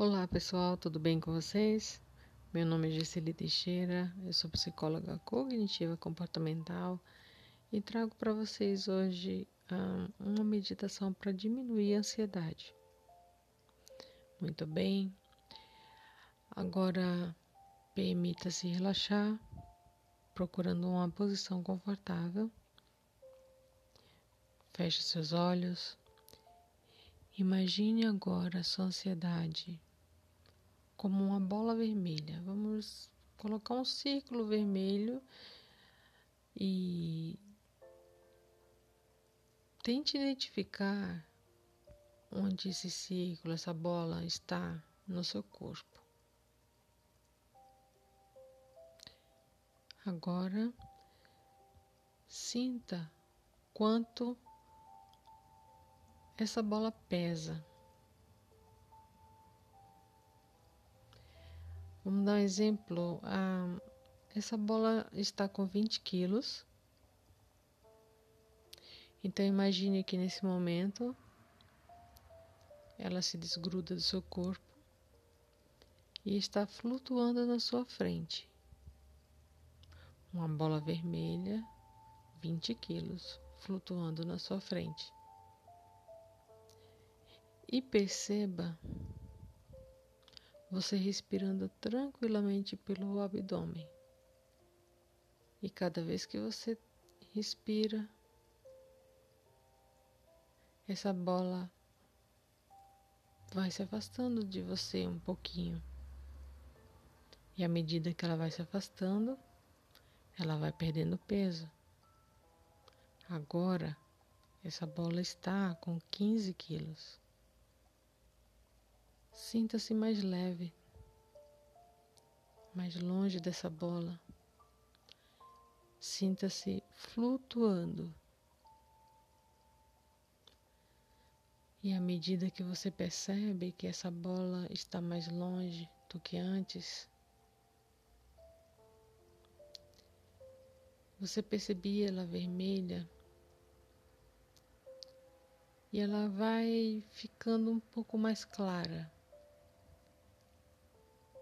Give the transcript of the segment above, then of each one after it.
Olá pessoal, tudo bem com vocês? Meu nome é Gisele Teixeira, eu sou psicóloga cognitiva comportamental e trago para vocês hoje ah, uma meditação para diminuir a ansiedade. Muito bem, agora permita-se relaxar, procurando uma posição confortável. Feche seus olhos. Imagine agora a sua ansiedade como uma bola vermelha. Vamos colocar um círculo vermelho e tente identificar onde esse círculo, essa bola está no seu corpo. Agora sinta quanto essa bola pesa. Vamos dar um exemplo. Ah, essa bola está com 20 quilos. Então imagine que nesse momento ela se desgruda do seu corpo e está flutuando na sua frente. Uma bola vermelha, 20 quilos, flutuando na sua frente e perceba você respirando tranquilamente pelo abdômen. E cada vez que você respira, essa bola vai se afastando de você um pouquinho. E à medida que ela vai se afastando, ela vai perdendo peso. Agora, essa bola está com 15 quilos. Sinta-se mais leve, mais longe dessa bola. Sinta-se flutuando. E à medida que você percebe que essa bola está mais longe do que antes, você percebia ela vermelha e ela vai ficando um pouco mais clara.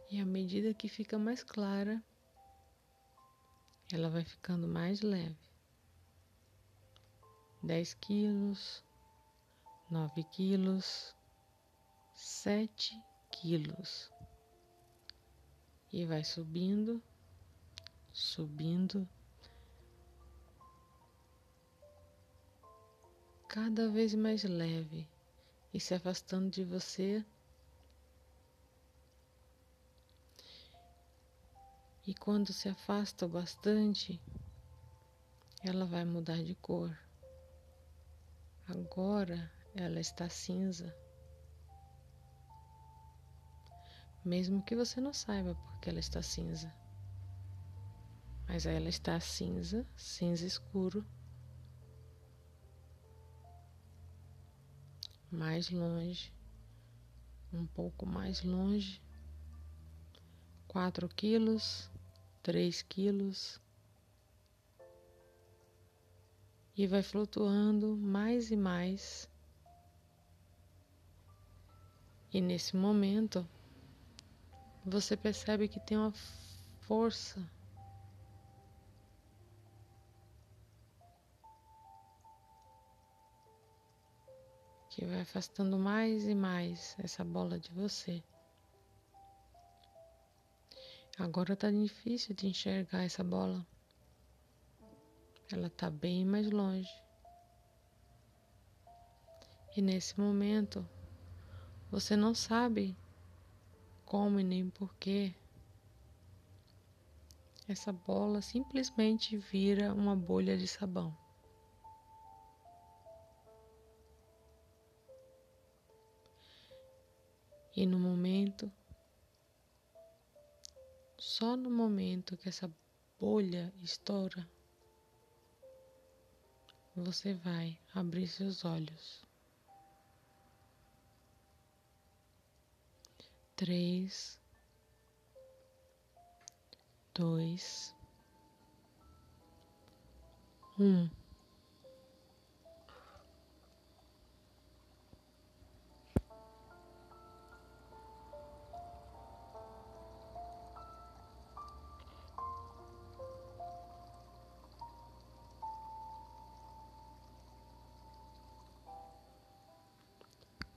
E à medida que fica mais clara, ela vai ficando mais leve. 10 quilos, 9 quilos, 7 quilos. E vai subindo, subindo, cada vez mais leve e se afastando de você E quando se afasta bastante, ela vai mudar de cor. Agora ela está cinza. Mesmo que você não saiba porque ela está cinza. Mas ela está cinza, cinza escuro. Mais longe, um pouco mais longe. 4 quilos, 3 quilos e vai flutuando mais e mais. E nesse momento você percebe que tem uma força que vai afastando mais e mais essa bola de você. Agora tá difícil de enxergar essa bola. Ela tá bem mais longe. E nesse momento, você não sabe como e nem porquê. Essa bola simplesmente vira uma bolha de sabão. E no momento só no momento que essa bolha estoura, você vai abrir seus olhos. Três, dois, um.